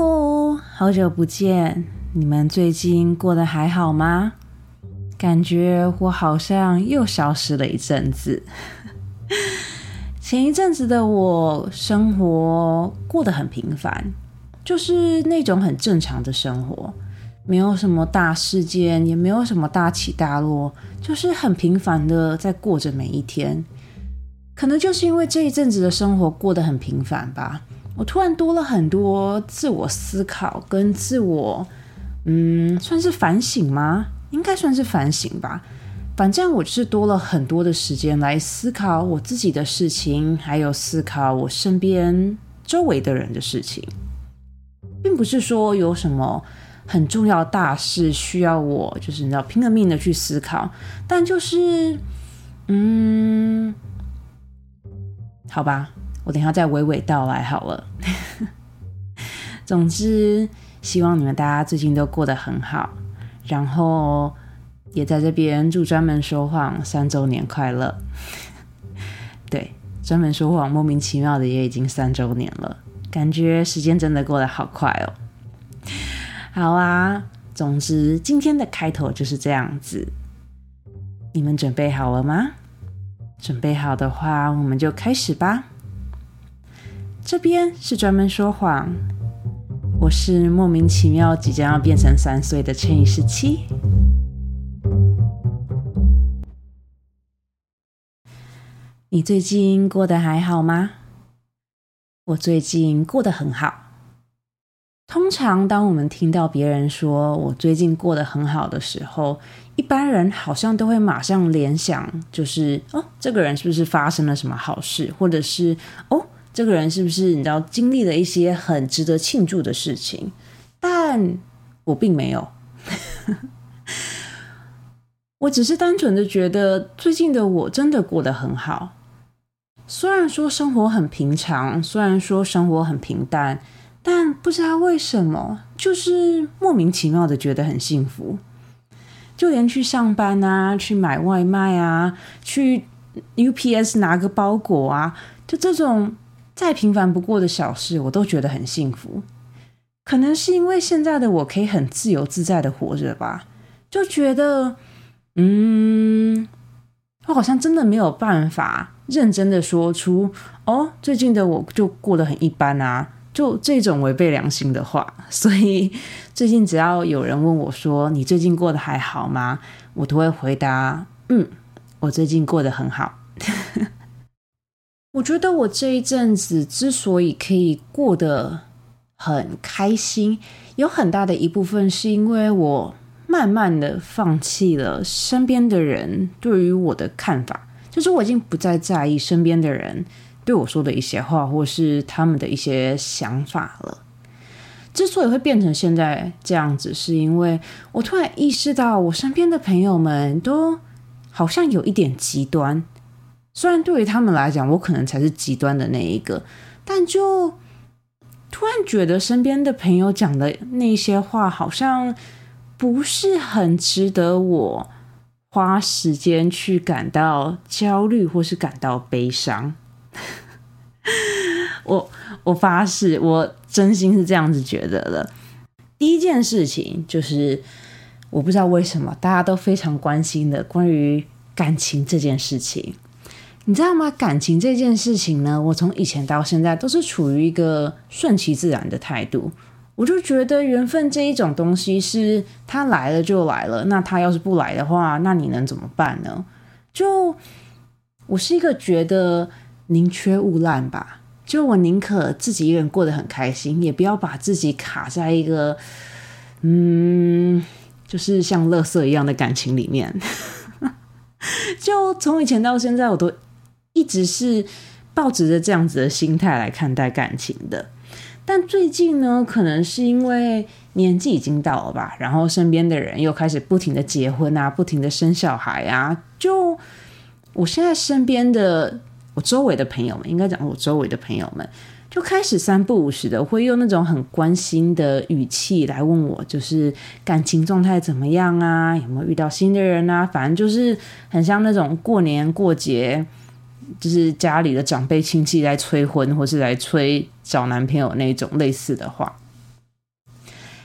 Hello，好久不见，你们最近过得还好吗？感觉我好像又消失了一阵子。前一阵子的我生活过得很平凡，就是那种很正常的生活，没有什么大事件，也没有什么大起大落，就是很平凡的在过着每一天。可能就是因为这一阵子的生活过得很平凡吧。我突然多了很多自我思考跟自我，嗯，算是反省吗？应该算是反省吧。反正我是多了很多的时间来思考我自己的事情，还有思考我身边周围的人的事情，并不是说有什么很重要大事需要我，就是你知道拼了命的去思考。但就是，嗯，好吧。我等下再娓娓道来好了。总之，希望你们大家最近都过得很好，然后也在这边祝专门说谎三周年快乐。对，专门说谎莫名其妙的也已经三周年了，感觉时间真的过得好快哦。好啊，总之今天的开头就是这样子，你们准备好了吗？准备好的话，我们就开始吧。这边是专门说谎，我是莫名其妙即将要变成三岁的乘以十七。你最近过得还好吗？我最近过得很好。通常当我们听到别人说我最近过得很好的时候，一般人好像都会马上联想，就是哦，这个人是不是发生了什么好事，或者是哦。这个人是不是你知道经历了一些很值得庆祝的事情？但我并没有，我只是单纯的觉得最近的我真的过得很好。虽然说生活很平常，虽然说生活很平淡，但不知道为什么，就是莫名其妙的觉得很幸福。就连去上班啊，去买外卖啊，去 UPS 拿个包裹啊，就这种。再平凡不过的小事，我都觉得很幸福。可能是因为现在的我可以很自由自在的活着吧，就觉得，嗯，我好像真的没有办法认真的说出哦，最近的我就过得很一般啊，就这种违背良心的话。所以最近只要有人问我说你最近过得还好吗，我都会回答，嗯，我最近过得很好。我觉得我这一阵子之所以可以过得很开心，有很大的一部分是因为我慢慢的放弃了身边的人对于我的看法，就是我已经不再在意身边的人对我说的一些话，或是他们的一些想法了。之所以会变成现在这样子，是因为我突然意识到，我身边的朋友们都好像有一点极端。虽然对于他们来讲，我可能才是极端的那一个，但就突然觉得身边的朋友讲的那些话，好像不是很值得我花时间去感到焦虑或是感到悲伤。我我发誓，我真心是这样子觉得的。第一件事情就是，我不知道为什么大家都非常关心的关于感情这件事情。你知道吗？感情这件事情呢，我从以前到现在都是处于一个顺其自然的态度。我就觉得缘分这一种东西是他来了就来了，那他要是不来的话，那你能怎么办呢？就我是一个觉得宁缺毋滥吧，就我宁可自己一个人过得很开心，也不要把自己卡在一个嗯，就是像垃圾一样的感情里面。就从以前到现在，我都。一直是抱着着这样子的心态来看待感情的，但最近呢，可能是因为年纪已经到了吧，然后身边的人又开始不停的结婚啊，不停的生小孩啊，就我现在身边的我周围的朋友们，应该讲我周围的朋友们，就开始三不五时的会用那种很关心的语气来问我，就是感情状态怎么样啊，有没有遇到新的人啊，反正就是很像那种过年过节。就是家里的长辈亲戚来催婚，或是来催找男朋友那种类似的话，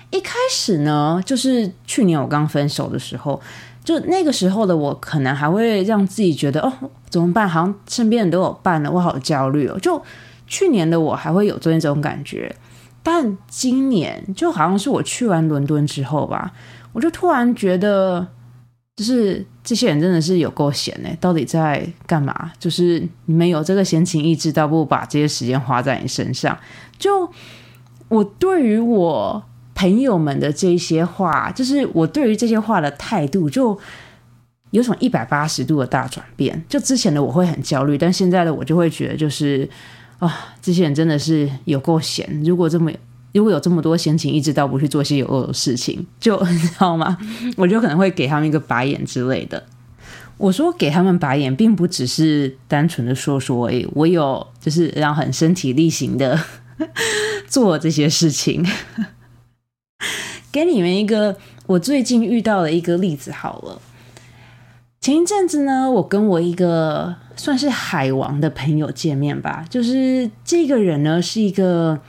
一开始呢，就是去年我刚分手的时候，就那个时候的我，可能还会让自己觉得哦，怎么办？好像身边人都有伴了，我好焦虑哦。就去年的我还会有这种感觉，但今年就好像是我去完伦敦之后吧，我就突然觉得，就是这些人真的是有够闲呢，到底在干嘛？就是你们有这个闲情逸致，倒不如把这些时间花在你身上。就我对于我。朋友们的这些话，就是我对于这些话的态度，就有种一百八十度的大转变。就之前的我会很焦虑，但现在的我就会觉得，就是啊，这些人真的是有够闲。如果这么如果有这么多闲情逸致，倒不去做些有用的事情，就 你知道吗？我就可能会给他们一个白眼之类的。我说给他们白眼，并不只是单纯的说说，诶，我有就是让很身体力行的 做这些事情。给你们一个我最近遇到的一个例子好了。前一阵子呢，我跟我一个算是海王的朋友见面吧，就是这个人呢是一个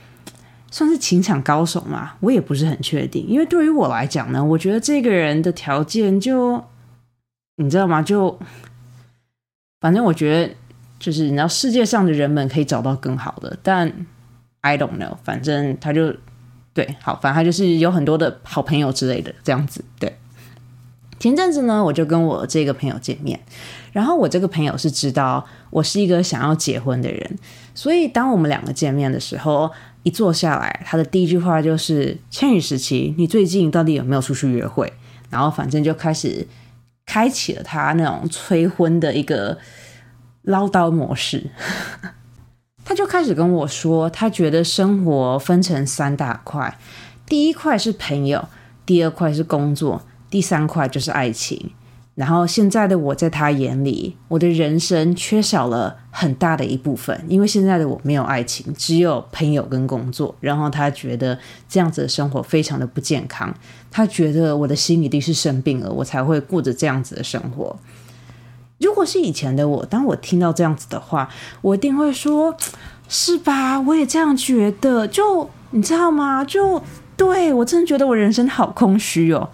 算是情场高手嘛，我也不是很确定，因为对于我来讲呢，我觉得这个人的条件就你知道吗？就反正我觉得就是你知道世界上的人们可以找到更好的，但 I don't know，反正他就。对，好，反正他就是有很多的好朋友之类的这样子。对，前阵子呢，我就跟我这个朋友见面，然后我这个朋友是知道我是一个想要结婚的人，所以当我们两个见面的时候，一坐下来，他的第一句话就是：“千羽时期，你最近到底有没有出去约会？”然后反正就开始开启了他那种催婚的一个唠叨模式。他就开始跟我说，他觉得生活分成三大块，第一块是朋友，第二块是工作，第三块就是爱情。然后现在的我在他眼里，我的人生缺少了很大的一部分，因为现在的我没有爱情，只有朋友跟工作。然后他觉得这样子的生活非常的不健康，他觉得我的心一定是生病了，我才会过着这样子的生活。如果是以前的我，当我听到这样子的话，我一定会说：“是吧？我也这样觉得。”就你知道吗？就对我真的觉得我人生好空虚哦。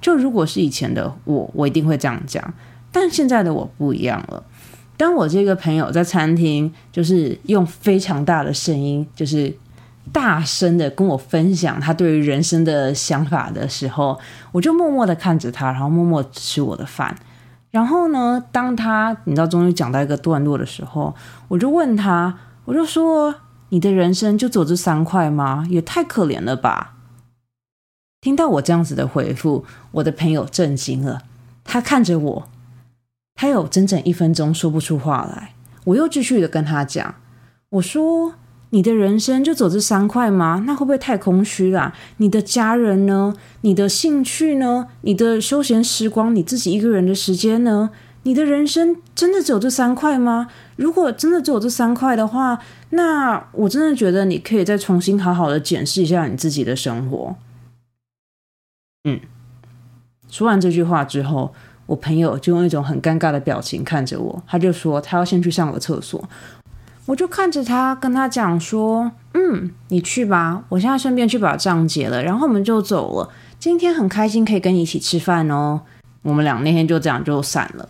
就如果是以前的我，我一定会这样讲。但现在的我不一样了。当我这个朋友在餐厅，就是用非常大的声音，就是大声的跟我分享他对于人生的想法的时候，我就默默的看着他，然后默默吃我的饭。然后呢？当他你知道终于讲到一个段落的时候，我就问他，我就说：“你的人生就走这三块吗？也太可怜了吧！”听到我这样子的回复，我的朋友震惊了，他看着我，他有整整一分钟说不出话来。我又继续的跟他讲，我说。你的人生就走这三块吗？那会不会太空虚啦？你的家人呢？你的兴趣呢？你的休闲时光？你自己一个人的时间呢？你的人生真的只有这三块吗？如果真的只有这三块的话，那我真的觉得你可以再重新好好的检视一下你自己的生活。嗯，说完这句话之后，我朋友就用一种很尴尬的表情看着我，他就说他要先去上个厕所。我就看着他，跟他讲说：“嗯，你去吧，我现在顺便去把账结了，然后我们就走了。今天很开心可以跟你一起吃饭哦。”我们俩那天就这样就散了。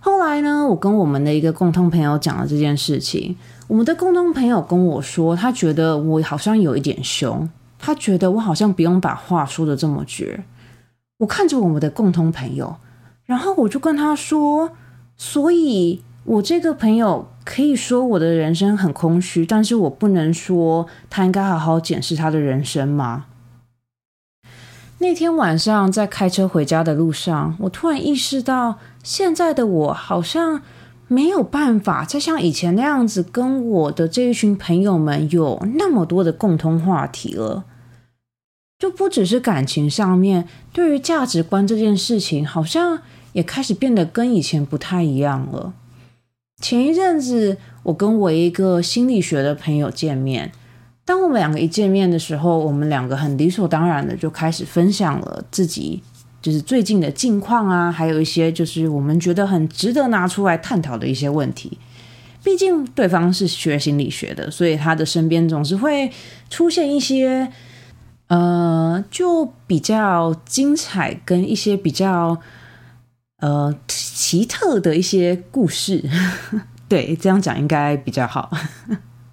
后来呢，我跟我们的一个共同朋友讲了这件事情，我们的共同朋友跟我说，他觉得我好像有一点凶，他觉得我好像不用把话说的这么绝。我看着我们的共同朋友，然后我就跟他说：“所以。”我这个朋友可以说我的人生很空虚，但是我不能说他应该好好检视他的人生吗？那天晚上在开车回家的路上，我突然意识到，现在的我好像没有办法再像以前那样子跟我的这一群朋友们有那么多的共同话题了。就不只是感情上面，对于价值观这件事情，好像也开始变得跟以前不太一样了。前一阵子，我跟我一个心理学的朋友见面。当我们两个一见面的时候，我们两个很理所当然的就开始分享了自己就是最近的近况啊，还有一些就是我们觉得很值得拿出来探讨的一些问题。毕竟对方是学心理学的，所以他的身边总是会出现一些呃，就比较精彩，跟一些比较呃奇特的一些故事。对，这样讲应该比较好。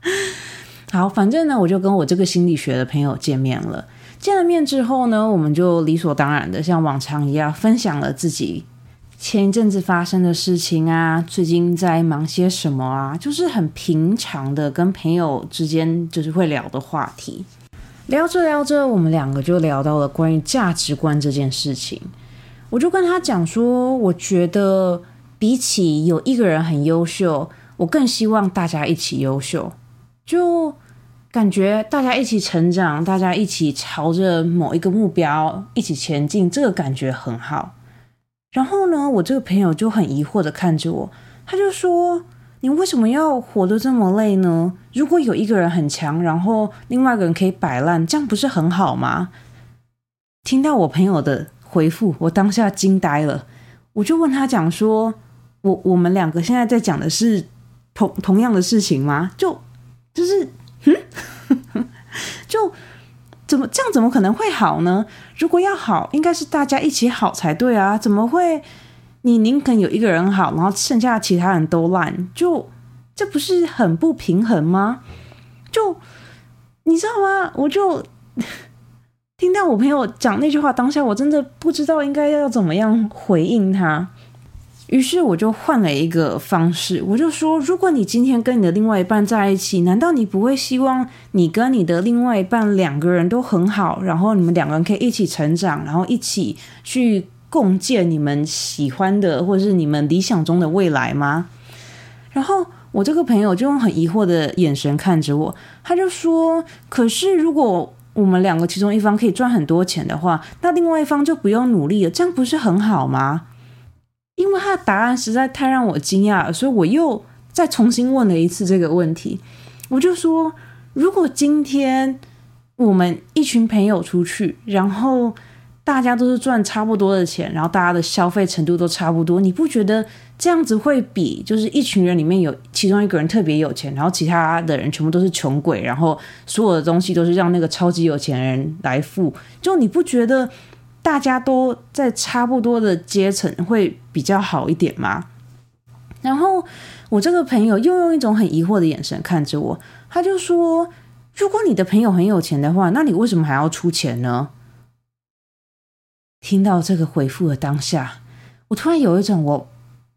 好，反正呢，我就跟我这个心理学的朋友见面了。见了面之后呢，我们就理所当然的像往常一样分享了自己前一阵子发生的事情啊，最近在忙些什么啊，就是很平常的跟朋友之间就是会聊的话题。聊着聊着，我们两个就聊到了关于价值观这件事情。我就跟他讲说，我觉得比起有一个人很优秀，我更希望大家一起优秀。就感觉大家一起成长，大家一起朝着某一个目标一起前进，这个感觉很好。然后呢，我这个朋友就很疑惑的看着我，他就说。你为什么要活得这么累呢？如果有一个人很强，然后另外一个人可以摆烂，这样不是很好吗？听到我朋友的回复，我当下惊呆了。我就问他讲说：“我我们两个现在在讲的是同同样的事情吗？就就是嗯，就怎么这样怎么可能会好呢？如果要好，应该是大家一起好才对啊，怎么会？”你宁肯有一个人好，然后剩下其他人都烂，就这不是很不平衡吗？就你知道吗？我就 听到我朋友讲那句话，当下我真的不知道应该要怎么样回应他。于是我就换了一个方式，我就说：如果你今天跟你的另外一半在一起，难道你不会希望你跟你的另外一半两个人都很好，然后你们两个人可以一起成长，然后一起去？共建你们喜欢的或者是你们理想中的未来吗？然后我这个朋友就用很疑惑的眼神看着我，他就说：“可是如果我们两个其中一方可以赚很多钱的话，那另外一方就不用努力了，这样不是很好吗？”因为他的答案实在太让我惊讶了，所以我又再重新问了一次这个问题。我就说：“如果今天我们一群朋友出去，然后……”大家都是赚差不多的钱，然后大家的消费程度都差不多，你不觉得这样子会比就是一群人里面有其中一个人特别有钱，然后其他的人全部都是穷鬼，然后所有的东西都是让那个超级有钱人来付，就你不觉得大家都在差不多的阶层会比较好一点吗？然后我这个朋友又用一种很疑惑的眼神看着我，他就说：“如果你的朋友很有钱的话，那你为什么还要出钱呢？”听到这个回复的当下，我突然有一种我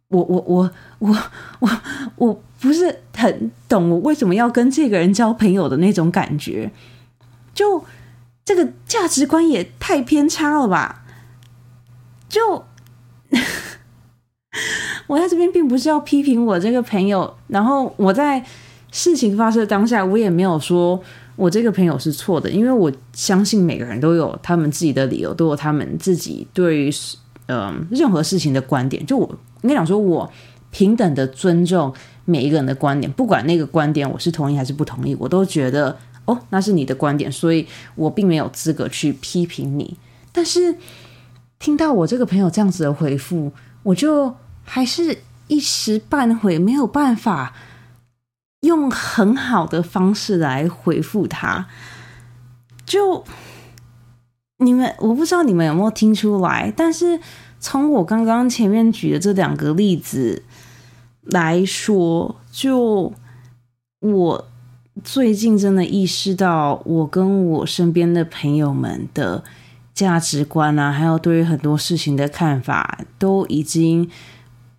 我我我我我我不是很懂我为什么要跟这个人交朋友的那种感觉，就这个价值观也太偏差了吧？就 我在这边并不是要批评我这个朋友，然后我在事情发生的当下，我也没有说。我这个朋友是错的，因为我相信每个人都有他们自己的理由，都有他们自己对于嗯任何事情的观点。就我应该讲说，我平等的尊重每一个人的观点，不管那个观点我是同意还是不同意，我都觉得哦那是你的观点，所以我并没有资格去批评你。但是听到我这个朋友这样子的回复，我就还是一时半会没有办法。用很好的方式来回复他，就你们我不知道你们有没有听出来，但是从我刚刚前面举的这两个例子来说，就我最近真的意识到，我跟我身边的朋友们的价值观啊，还有对于很多事情的看法，都已经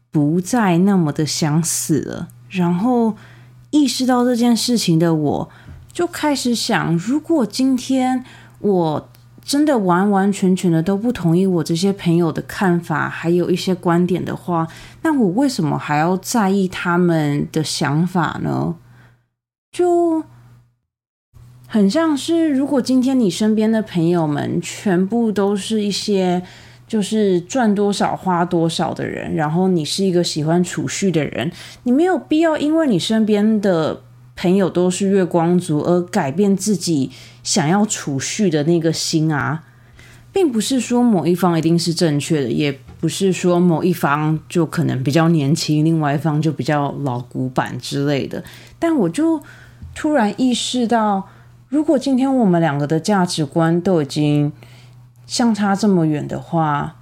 不再那么的相似了，然后。意识到这件事情的我，就开始想：如果今天我真的完完全全的都不同意我这些朋友的看法，还有一些观点的话，那我为什么还要在意他们的想法呢？就很像是，如果今天你身边的朋友们全部都是一些。就是赚多少花多少的人，然后你是一个喜欢储蓄的人，你没有必要因为你身边的朋友都是月光族而改变自己想要储蓄的那个心啊，并不是说某一方一定是正确的，也不是说某一方就可能比较年轻，另外一方就比较老古板之类的。但我就突然意识到。如果今天我们两个的价值观都已经相差这么远的话，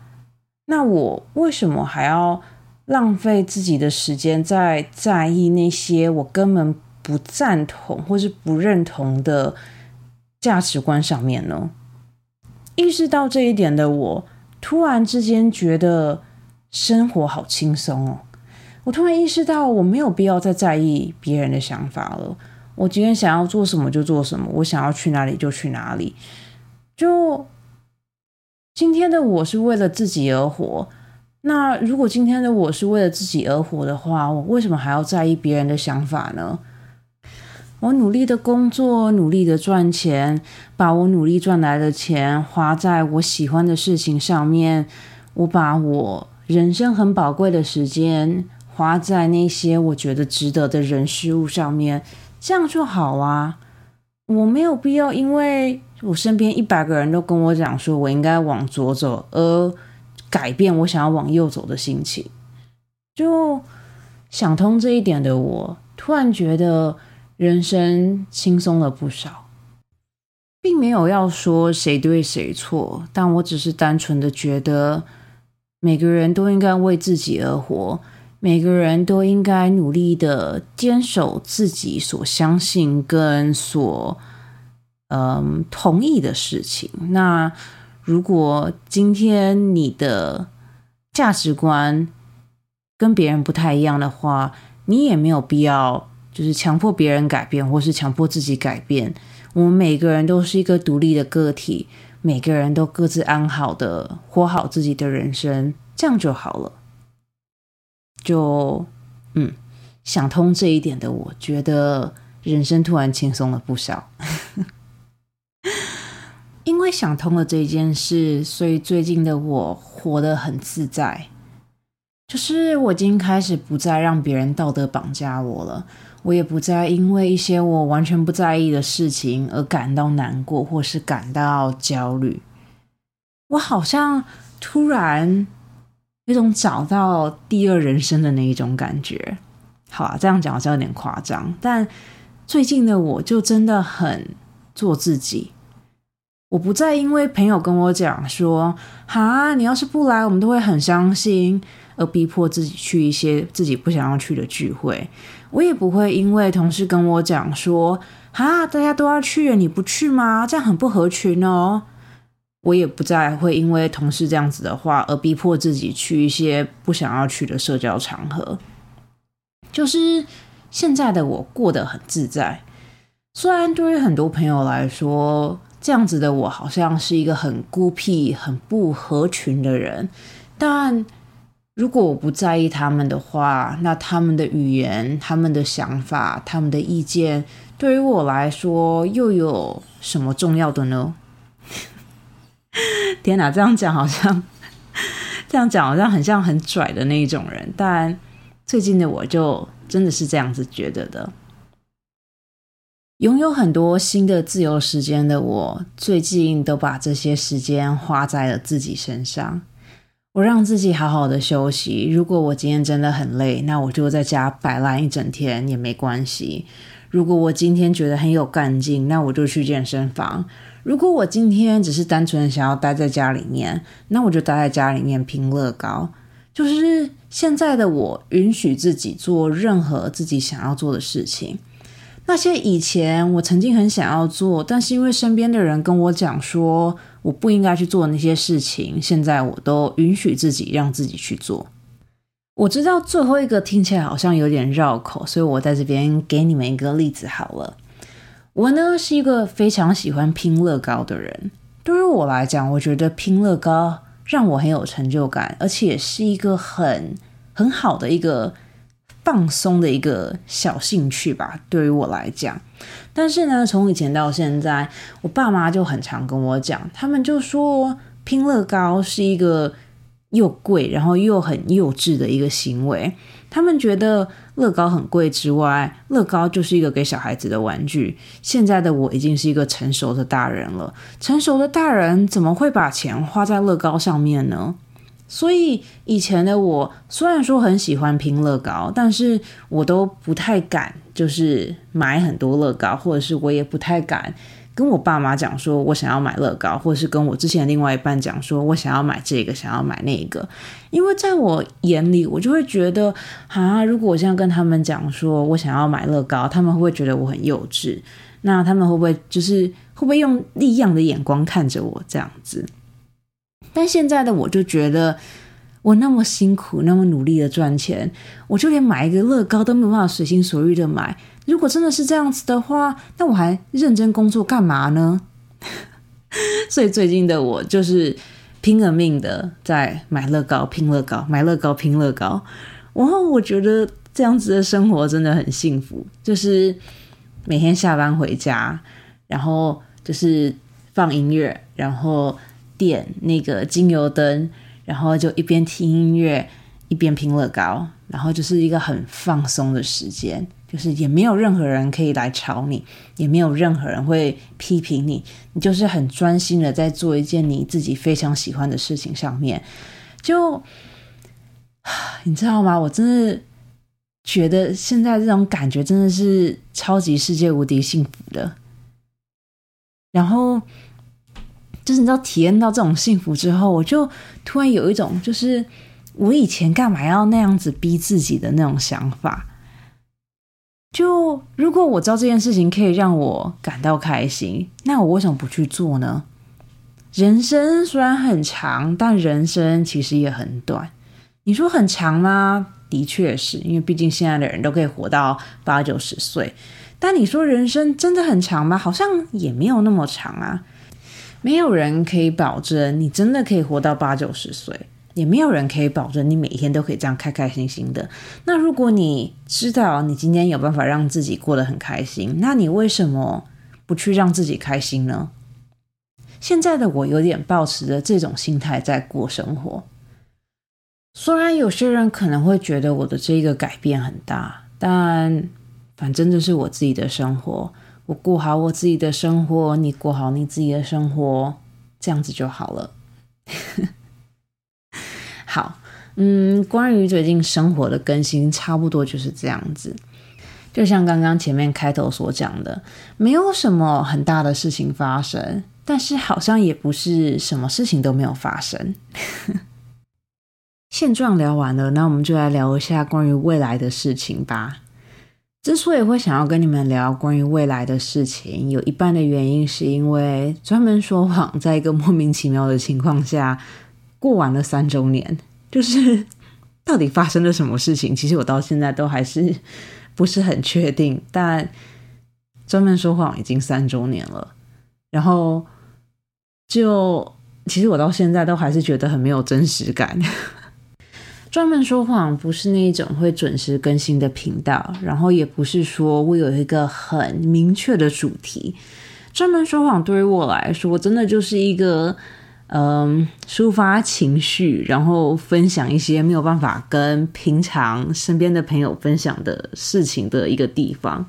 那我为什么还要浪费自己的时间在在意那些我根本不赞同或是不认同的价值观上面呢？意识到这一点的我，突然之间觉得生活好轻松哦。我突然意识到，我没有必要再在意别人的想法了。我今天想要做什么就做什么，我想要去哪里就去哪里。就今天的我是为了自己而活。那如果今天的我是为了自己而活的话，我为什么还要在意别人的想法呢？我努力的工作，努力的赚钱，把我努力赚来的钱花在我喜欢的事情上面。我把我人生很宝贵的时间。花在那些我觉得值得的人事物上面，这样就好啊！我没有必要因为我身边一百个人都跟我讲说我应该往左走，而改变我想要往右走的心情。就想通这一点的我，突然觉得人生轻松了不少，并没有要说谁对谁错，但我只是单纯的觉得每个人都应该为自己而活。每个人都应该努力的坚守自己所相信跟所嗯同意的事情。那如果今天你的价值观跟别人不太一样的话，你也没有必要就是强迫别人改变，或是强迫自己改变。我们每个人都是一个独立的个体，每个人都各自安好的活好自己的人生，这样就好了。就嗯，想通这一点的，我觉得人生突然轻松了不少。因为想通了这件事，所以最近的我活得很自在。就是我已经开始不再让别人道德绑架我了，我也不再因为一些我完全不在意的事情而感到难过或是感到焦虑。我好像突然。有种找到第二人生的那一种感觉，好啊，这样讲好像有点夸张，但最近的我就真的很做自己，我不再因为朋友跟我讲说，哈，你要是不来，我们都会很伤心，而逼迫自己去一些自己不想要去的聚会，我也不会因为同事跟我讲说，哈，大家都要去，你不去吗？这样很不合群哦。我也不再会因为同事这样子的话而逼迫自己去一些不想要去的社交场合。就是现在的我过得很自在，虽然对于很多朋友来说，这样子的我好像是一个很孤僻、很不合群的人，但如果我不在意他们的话，那他们的语言、他们的想法、他们的意见，对于我来说又有什么重要的呢？天哪，这样讲好像，这样讲好像很像很拽的那一种人。但最近的我就真的是这样子觉得的。拥有很多新的自由时间的我，最近都把这些时间花在了自己身上。我让自己好好的休息。如果我今天真的很累，那我就在家摆烂一整天也没关系。如果我今天觉得很有干劲，那我就去健身房。如果我今天只是单纯想要待在家里面，那我就待在家里面拼乐高。就是现在的我，允许自己做任何自己想要做的事情。那些以前我曾经很想要做，但是因为身边的人跟我讲说我不应该去做那些事情，现在我都允许自己让自己去做。我知道最后一个听起来好像有点绕口，所以我在这边给你们一个例子好了。我呢是一个非常喜欢拼乐高的人。对于我来讲，我觉得拼乐高让我很有成就感，而且是一个很很好的一个放松的一个小兴趣吧。对于我来讲，但是呢，从以前到现在，我爸妈就很常跟我讲，他们就说拼乐高是一个又贵，然后又很幼稚的一个行为。他们觉得乐高很贵之外，乐高就是一个给小孩子的玩具。现在的我已经是一个成熟的大人了，成熟的大人怎么会把钱花在乐高上面呢？所以以前的我虽然说很喜欢拼乐高，但是我都不太敢，就是买很多乐高，或者是我也不太敢跟我爸妈讲说我想要买乐高，或者是跟我之前另外一半讲说我想要买这个，想要买那个。因为在我眼里，我就会觉得啊，如果我现在跟他们讲说我想要买乐高，他们会不会觉得我很幼稚？那他们会不会就是会不会用异样的眼光看着我这样子？但现在的我就觉得。我那么辛苦，那么努力的赚钱，我就连买一个乐高都没有办法随心所欲的买。如果真的是这样子的话，那我还认真工作干嘛呢？所以最近的我就是拼了命的在买乐高、拼乐高、买乐高、拼乐高。然后我觉得这样子的生活真的很幸福，就是每天下班回家，然后就是放音乐，然后点那个精油灯。然后就一边听音乐，一边拼乐高，然后就是一个很放松的时间，就是也没有任何人可以来吵你，也没有任何人会批评你，你就是很专心的在做一件你自己非常喜欢的事情上面。就你知道吗？我真的觉得现在这种感觉真的是超级世界无敌幸福的。然后。就是你知道体验到这种幸福之后，我就突然有一种，就是我以前干嘛要那样子逼自己的那种想法。就如果我知道这件事情可以让我感到开心，那我为什么不去做呢？人生虽然很长，但人生其实也很短。你说很长吗？的确是因为毕竟现在的人都可以活到八九十岁。但你说人生真的很长吗？好像也没有那么长啊。没有人可以保证你真的可以活到八九十岁，也没有人可以保证你每天都可以这样开开心心的。那如果你知道你今天有办法让自己过得很开心，那你为什么不去让自己开心呢？现在的我有点抱持着这种心态在过生活。虽然有些人可能会觉得我的这个改变很大，但反正这是我自己的生活。我过好我自己的生活，你过好你自己的生活，这样子就好了。好，嗯，关于最近生活的更新，差不多就是这样子。就像刚刚前面开头所讲的，没有什么很大的事情发生，但是好像也不是什么事情都没有发生。现状聊完了，那我们就来聊一下关于未来的事情吧。之所以会想要跟你们聊关于未来的事情，有一半的原因是因为专门说谎，在一个莫名其妙的情况下过完了三周年，就是 到底发生了什么事情？其实我到现在都还是 不是很确定。但专门说谎已经三周年了，然后就其实我到现在都还是觉得很没有真实感。专门说谎不是那一种会准时更新的频道，然后也不是说我有一个很明确的主题。专门说谎对于我来说，真的就是一个嗯，抒发情绪，然后分享一些没有办法跟平常身边的朋友分享的事情的一个地方。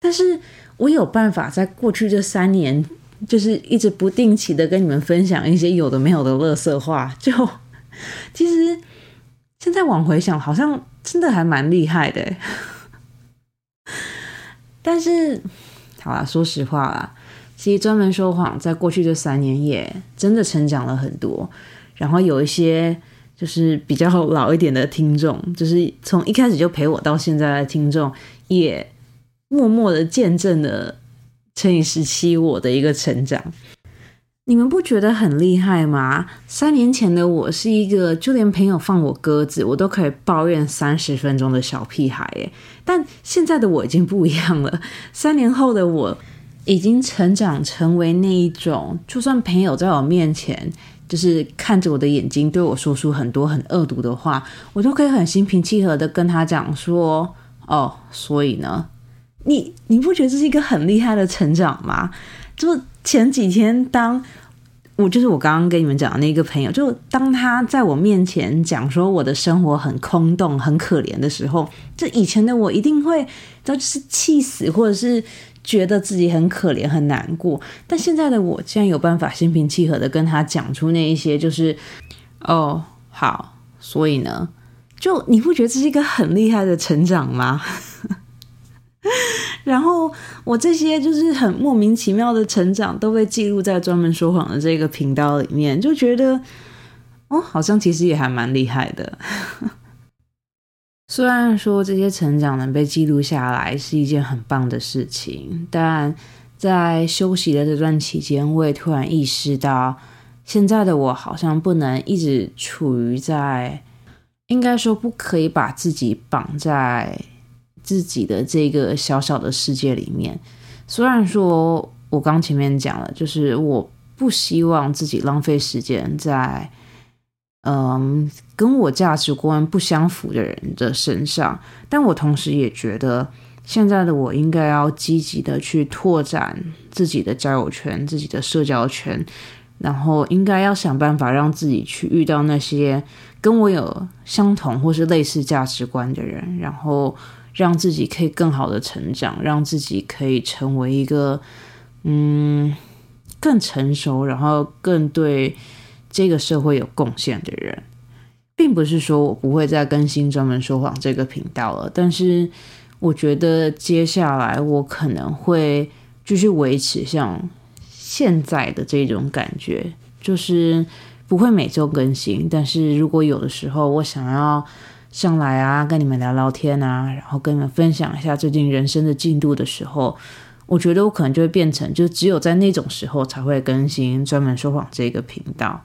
但是我有办法在过去这三年，就是一直不定期的跟你们分享一些有的没有的乐色话，就其实。现在往回想，好像真的还蛮厉害的。但是，好啦，说实话啦，其实专门说谎，在过去这三年也真的成长了很多。然后有一些就是比较老一点的听众，就是从一开始就陪我到现在的听众，也默默的见证了乘以十七我的一个成长。你们不觉得很厉害吗？三年前的我是一个就连朋友放我鸽子，我都可以抱怨三十分钟的小屁孩耶。但现在的我已经不一样了。三年后的我已经成长成为那一种，就算朋友在我面前就是看着我的眼睛对我说出很多很恶毒的话，我都可以很心平气和的跟他讲说：“哦，所以呢，你你不觉得这是一个很厉害的成长吗？”就前几天，当我就是我刚刚跟你们讲的那个朋友，就当他在我面前讲说我的生活很空洞、很可怜的时候，这以前的我一定会，就是气死，或者是觉得自己很可怜、很难过。但现在的我竟然有办法心平气和的跟他讲出那一些，就是哦，好，所以呢，就你不觉得这是一个很厉害的成长吗？然后我这些就是很莫名其妙的成长都被记录在专门说谎的这个频道里面，就觉得哦，好像其实也还蛮厉害的。虽然说这些成长能被记录下来是一件很棒的事情，但在休息的这段期间，我也突然意识到，现在的我好像不能一直处于在，应该说不可以把自己绑在。自己的这个小小的世界里面，虽然说我刚前面讲了，就是我不希望自己浪费时间在嗯跟我价值观不相符的人的身上，但我同时也觉得现在的我应该要积极的去拓展自己的交友圈、自己的社交圈，然后应该要想办法让自己去遇到那些跟我有相同或是类似价值观的人，然后。让自己可以更好的成长，让自己可以成为一个嗯更成熟，然后更对这个社会有贡献的人，并不是说我不会再更新专门说谎这个频道了，但是我觉得接下来我可能会继续维持像现在的这种感觉，就是不会每周更新，但是如果有的时候我想要。上来啊，跟你们聊聊天啊，然后跟你们分享一下最近人生的进度的时候，我觉得我可能就会变成，就只有在那种时候才会更新专门说谎这个频道。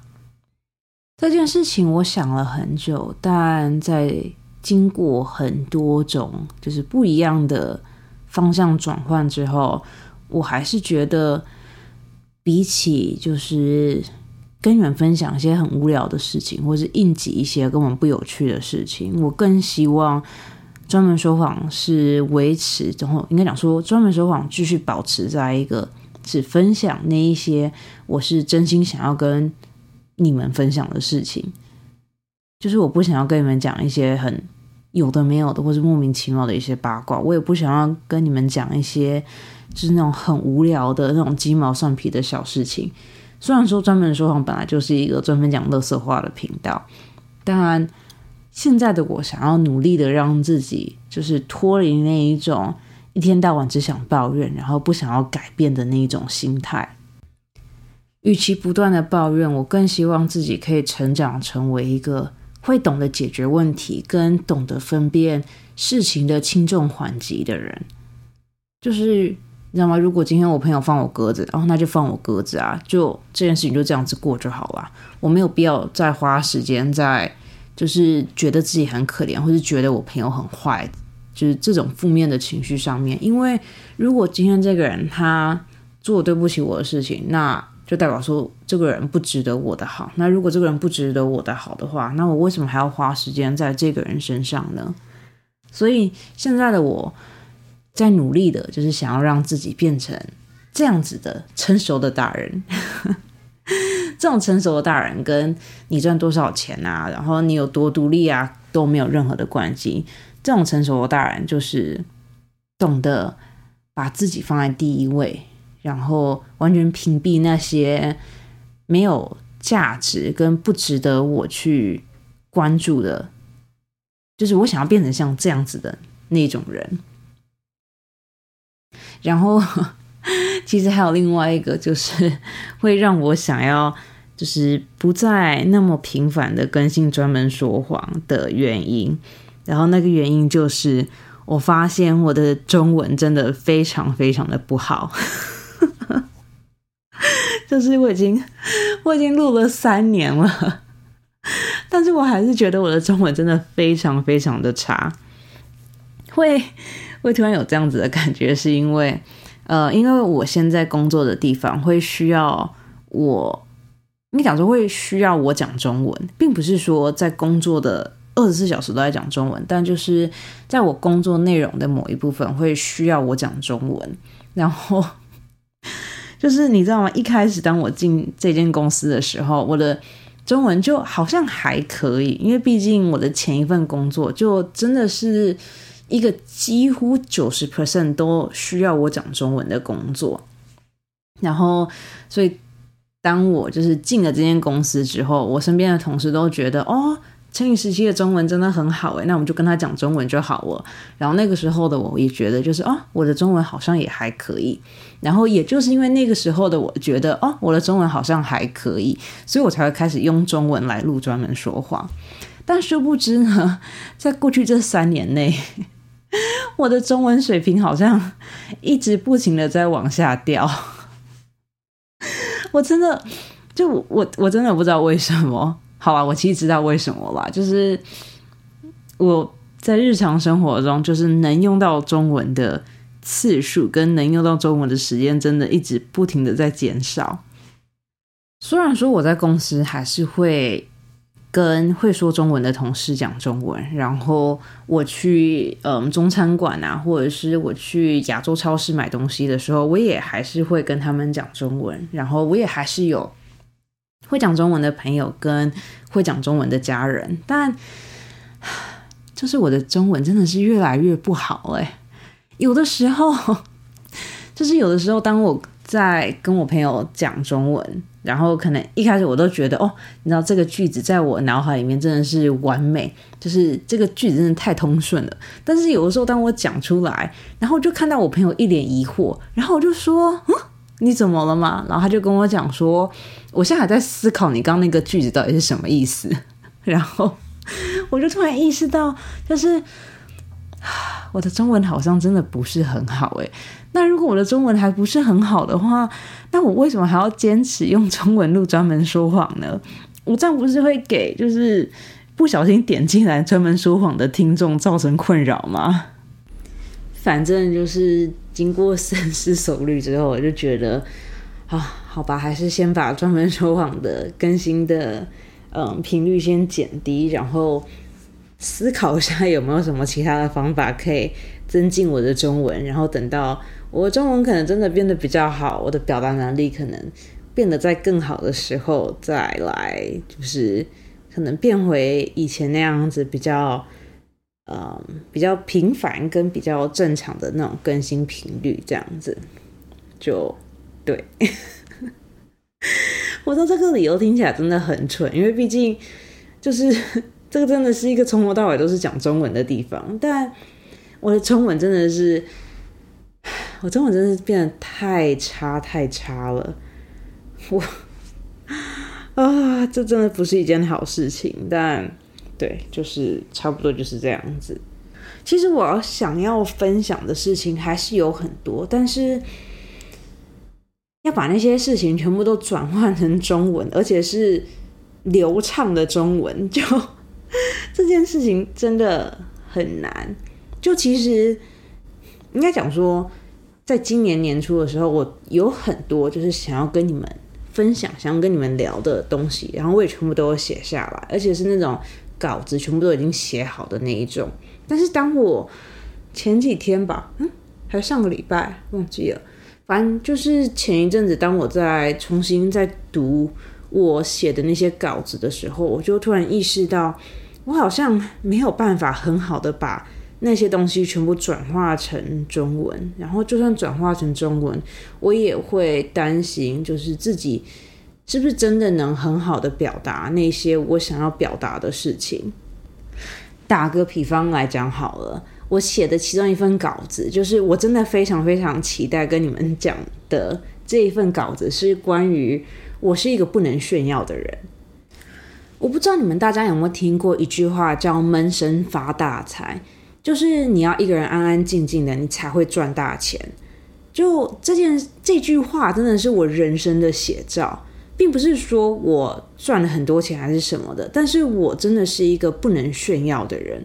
这件事情我想了很久，但在经过很多种就是不一样的方向转换之后，我还是觉得比起就是。跟你们分享一些很无聊的事情，或是应急一些根本不有趣的事情。我更希望专门说谎是维持，然后应该讲说专门说谎继续保持在一个只分享那一些我是真心想要跟你们分享的事情。就是我不想要跟你们讲一些很有的没有的，或是莫名其妙的一些八卦。我也不想要跟你们讲一些就是那种很无聊的那种鸡毛蒜皮的小事情。虽然说专门说谎本来就是一个专门讲乐色话的频道，但现在的我想要努力的让自己就是脱离那一种一天到晚只想抱怨，然后不想要改变的那一种心态。与其不断的抱怨，我更希望自己可以成长成为一个会懂得解决问题，跟懂得分辨事情的轻重缓急的人，就是。你知道吗？如果今天我朋友放我鸽子，然后那就放我鸽子啊，就这件事情就这样子过就好了。我没有必要再花时间在就是觉得自己很可怜，或是觉得我朋友很坏，就是这种负面的情绪上面。因为如果今天这个人他做对不起我的事情，那就代表说这个人不值得我的好。那如果这个人不值得我的好的话，那我为什么还要花时间在这个人身上呢？所以现在的我。在努力的，就是想要让自己变成这样子的成熟的大人。这种成熟的大人，跟你赚多少钱啊，然后你有多独立啊，都没有任何的关系。这种成熟的大人，就是懂得把自己放在第一位，然后完全屏蔽那些没有价值跟不值得我去关注的。就是我想要变成像这样子的那种人。然后，其实还有另外一个，就是会让我想要，就是不再那么频繁的更新专门说谎的原因。然后那个原因就是，我发现我的中文真的非常非常的不好。就是我已经我已经录了三年了，但是我还是觉得我的中文真的非常非常的差。会。会突然有这样子的感觉，是因为，呃，因为我现在工作的地方会需要我，你讲说会需要我讲中文，并不是说在工作的二十四小时都在讲中文，但就是在我工作内容的某一部分会需要我讲中文。然后，就是你知道吗？一开始当我进这间公司的时候，我的中文就好像还可以，因为毕竟我的前一份工作就真的是。一个几乎九十 percent 都需要我讲中文的工作，然后，所以当我就是进了这间公司之后，我身边的同事都觉得，哦，陈宇时期的中文真的很好诶，那我们就跟他讲中文就好了。然后那个时候的我也觉得，就是哦，我的中文好像也还可以。然后也就是因为那个时候的我觉得，哦，我的中文好像还可以，所以我才会开始用中文来录专门说话。但殊不知呢，在过去这三年内，我的中文水平好像一直不停的在往下掉。我真的，就我我真的不知道为什么。好吧，我其实知道为什么啦，就是我在日常生活中，就是能用到中文的次数跟能用到中文的时间，真的一直不停的在减少。虽然说我在公司还是会跟会说中文的同事讲中文，然后我去嗯中餐馆啊，或者是我去亚洲超市买东西的时候，我也还是会跟他们讲中文，然后我也还是有。会讲中文的朋友跟会讲中文的家人，但就是我的中文真的是越来越不好哎。有的时候，就是有的时候，当我在跟我朋友讲中文，然后可能一开始我都觉得哦，你知道这个句子在我脑海里面真的是完美，就是这个句子真的太通顺了。但是有的时候，当我讲出来，然后就看到我朋友一脸疑惑，然后我就说嗯。你怎么了嘛？然后他就跟我讲说，我现在还在思考你刚那个句子到底是什么意思。然后我就突然意识到，就是我的中文好像真的不是很好诶。那如果我的中文还不是很好的话，那我为什么还要坚持用中文录专门说谎呢？我这样不是会给就是不小心点进来专门说谎的听众造成困扰吗？反正就是。经过深思熟虑之后，我就觉得，啊，好吧，还是先把专门说谎的更新的嗯频率先减低，然后思考一下有没有什么其他的方法可以增进我的中文。然后等到我中文可能真的变得比较好，我的表达能力可能变得在更好的时候，再来就是可能变回以前那样子比较。嗯，比较频繁跟比较正常的那种更新频率，这样子就对。我说这个理由听起来真的很蠢，因为毕竟就是 这个真的是一个从头到尾都是讲中文的地方，但我的中文真的是，我中文真的是变得太差太差了。我啊，这真的不是一件好事情，但。对，就是差不多就是这样子。其实我要想要分享的事情还是有很多，但是要把那些事情全部都转换成中文，而且是流畅的中文，就这件事情真的很难。就其实应该讲说，在今年年初的时候，我有很多就是想要跟你们分享、想要跟你们聊的东西，然后我也全部都写下来，而且是那种。稿子全部都已经写好的那一种，但是当我前几天吧，嗯，还是上个礼拜忘记了，反正就是前一阵子，当我在重新在读我写的那些稿子的时候，我就突然意识到，我好像没有办法很好的把那些东西全部转化成中文，然后就算转化成中文，我也会担心，就是自己。是不是真的能很好的表达那些我想要表达的事情？打个比方来讲好了，我写的其中一份稿子，就是我真的非常非常期待跟你们讲的这一份稿子，是关于我是一个不能炫耀的人。我不知道你们大家有没有听过一句话叫“闷声发大财”，就是你要一个人安安静静的，你才会赚大钱。就这件这句话，真的是我人生的写照。并不是说我赚了很多钱还是什么的，但是我真的是一个不能炫耀的人。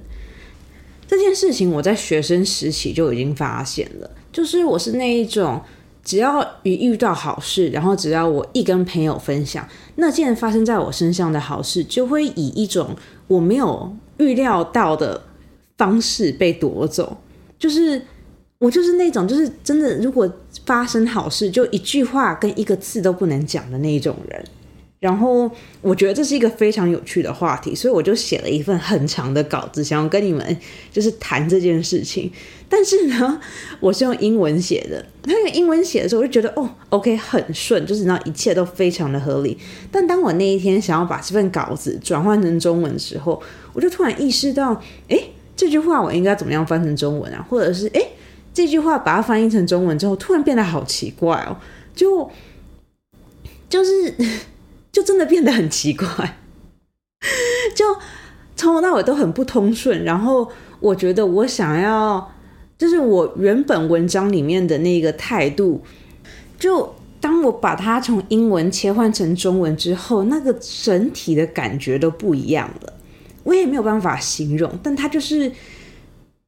这件事情我在学生时期就已经发现了，就是我是那一种，只要一遇到好事，然后只要我一跟朋友分享那件发生在我身上的好事，就会以一种我没有预料到的方式被夺走，就是。我就是那种，就是真的，如果发生好事，就一句话跟一个字都不能讲的那一种人。然后我觉得这是一个非常有趣的话题，所以我就写了一份很长的稿子，想要跟你们就是谈这件事情。但是呢，我是用英文写的，那个英文写的时候，我就觉得哦，OK，很顺，就是那一切都非常的合理。但当我那一天想要把这份稿子转换成中文的时候，我就突然意识到，哎，这句话我应该怎么样翻成中文啊？或者是哎，这句话把它翻译成中文之后，突然变得好奇怪哦，就就是。就真的变得很奇怪，就从头到尾都很不通顺。然后我觉得我想要，就是我原本文章里面的那个态度，就当我把它从英文切换成中文之后，那个整体的感觉都不一样了。我也没有办法形容，但它就是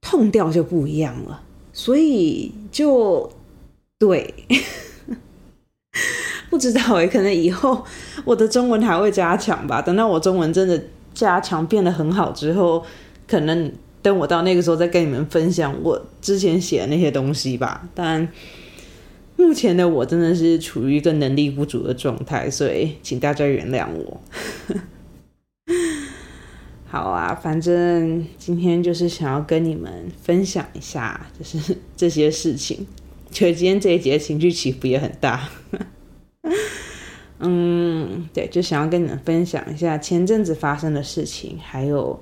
痛掉就不一样了。所以就对。不知道哎，可能以后我的中文还会加强吧。等到我中文真的加强变得很好之后，可能等我到那个时候再跟你们分享我之前写的那些东西吧。但目前的我真的是处于一个能力不足的状态，所以请大家原谅我。好啊，反正今天就是想要跟你们分享一下，就是 这些事情。觉得今天这一节情绪起伏也很大。嗯，对，就想要跟你们分享一下前阵子发生的事情，还有，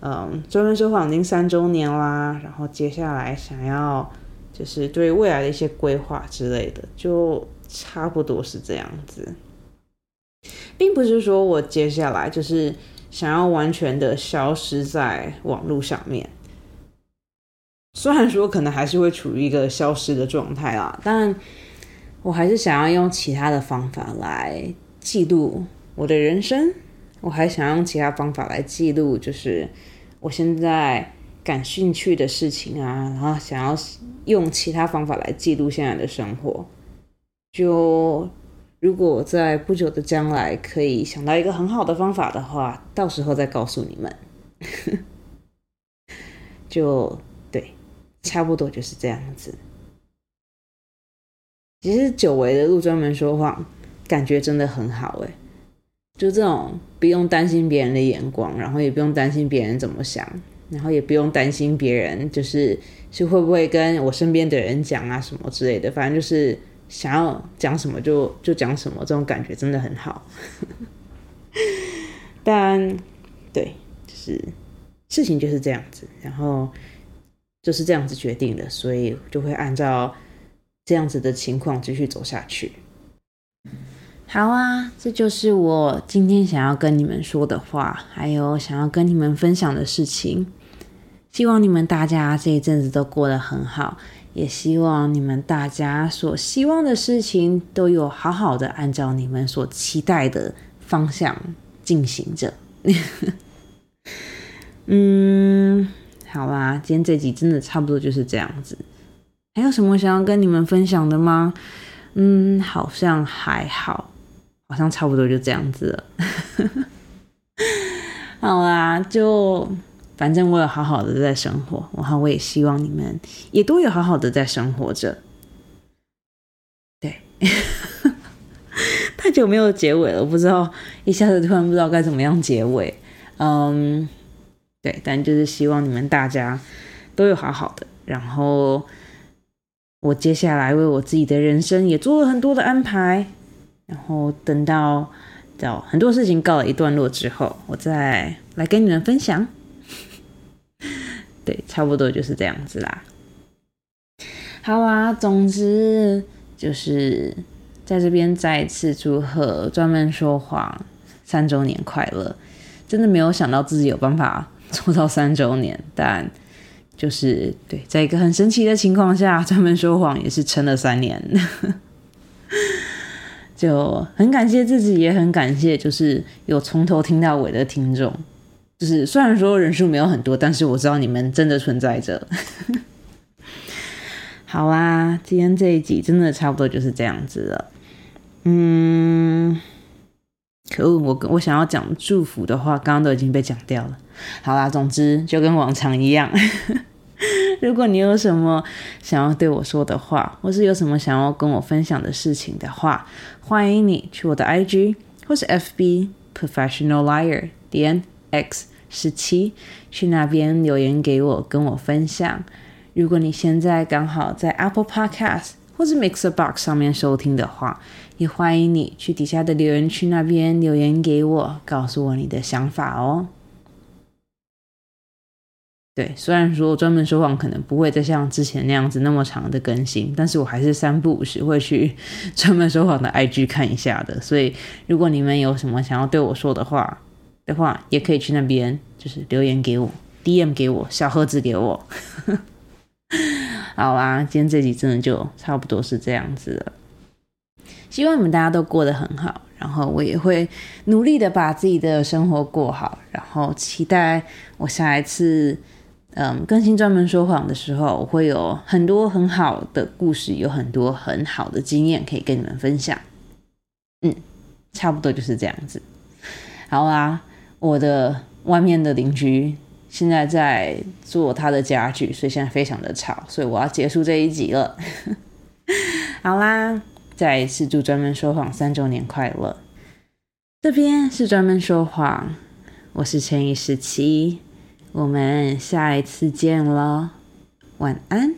嗯，专门说谎已经三周年啦，然后接下来想要就是对未来的一些规划之类的，就差不多是这样子，并不是说我接下来就是想要完全的消失在网络上面，虽然说可能还是会处于一个消失的状态啦，但。我还是想要用其他的方法来记录我的人生，我还想用其他方法来记录，就是我现在感兴趣的事情啊，然后想要用其他方法来记录现在的生活。就如果在不久的将来可以想到一个很好的方法的话，到时候再告诉你们。就对，差不多就是这样子。其实久违的录专门说谎，感觉真的很好哎，就这种不用担心别人的眼光，然后也不用担心别人怎么想，然后也不用担心别人就是是会不会跟我身边的人讲啊什么之类的，反正就是想要讲什么就就讲什么，这种感觉真的很好。但对，就是事情就是这样子，然后就是这样子决定的，所以就会按照。这样子的情况继续走下去。好啊，这就是我今天想要跟你们说的话，还有想要跟你们分享的事情。希望你们大家这一阵子都过得很好，也希望你们大家所希望的事情都有好好的按照你们所期待的方向进行着。嗯，好啦，今天这集真的差不多就是这样子。还有什么想要跟你们分享的吗？嗯，好像还好，好像差不多就这样子了。好啦，就反正我有好好的在生活，然后我也希望你们也都有好好的在生活着。对，太久没有结尾了，不知道一下子突然不知道该怎么样结尾。嗯，对，但就是希望你们大家都有好好的，然后。我接下来为我自己的人生也做了很多的安排，然后等到到很多事情告了一段落之后，我再来跟你们分享。对，差不多就是这样子啦。好啊，总之就是在这边再次祝贺专门说谎三周年快乐。真的没有想到自己有办法做到三周年，但。就是对，在一个很神奇的情况下，专门说谎也是撑了三年，就很感谢自己，也很感谢就是有从头听到尾的听众。就是虽然说人数没有很多，但是我知道你们真的存在着。好啊，今天这一集真的差不多就是这样子了。嗯，可恶，我我想要讲祝福的话，刚刚都已经被讲掉了。好啦，总之就跟往常一样。如果你有什么想要对我说的话，或是有什么想要跟我分享的事情的话，欢迎你去我的 IG 或是 FB Professional Liar 点 X 十七，去那边留言给我，跟我分享。如果你现在刚好在 Apple Podcast 或者 Mixer Box 上面收听的话，也欢迎你去底下的留言区那边留言给我，告诉我你的想法哦。对，虽然说专门说谎可能不会再像之前那样子那么长的更新，但是我还是三不五时会去 专门说谎的 IG 看一下的。所以如果你们有什么想要对我说的话的话，也可以去那边就是留言给我，DM 给我，小盒子给我。好啦，今天这集真的就差不多是这样子了。希望你们大家都过得很好，然后我也会努力的把自己的生活过好，然后期待我下一次。嗯，更新专门说谎的时候，我会有很多很好的故事，有很多很好的经验可以跟你们分享。嗯，差不多就是这样子。好啦，我的外面的邻居现在在做他的家具，所以现在非常的吵，所以我要结束这一集了。好啦，再一次祝专门说谎三周年快乐。这边是专门说谎，我是陈怡十七。我们下一次见了，晚安。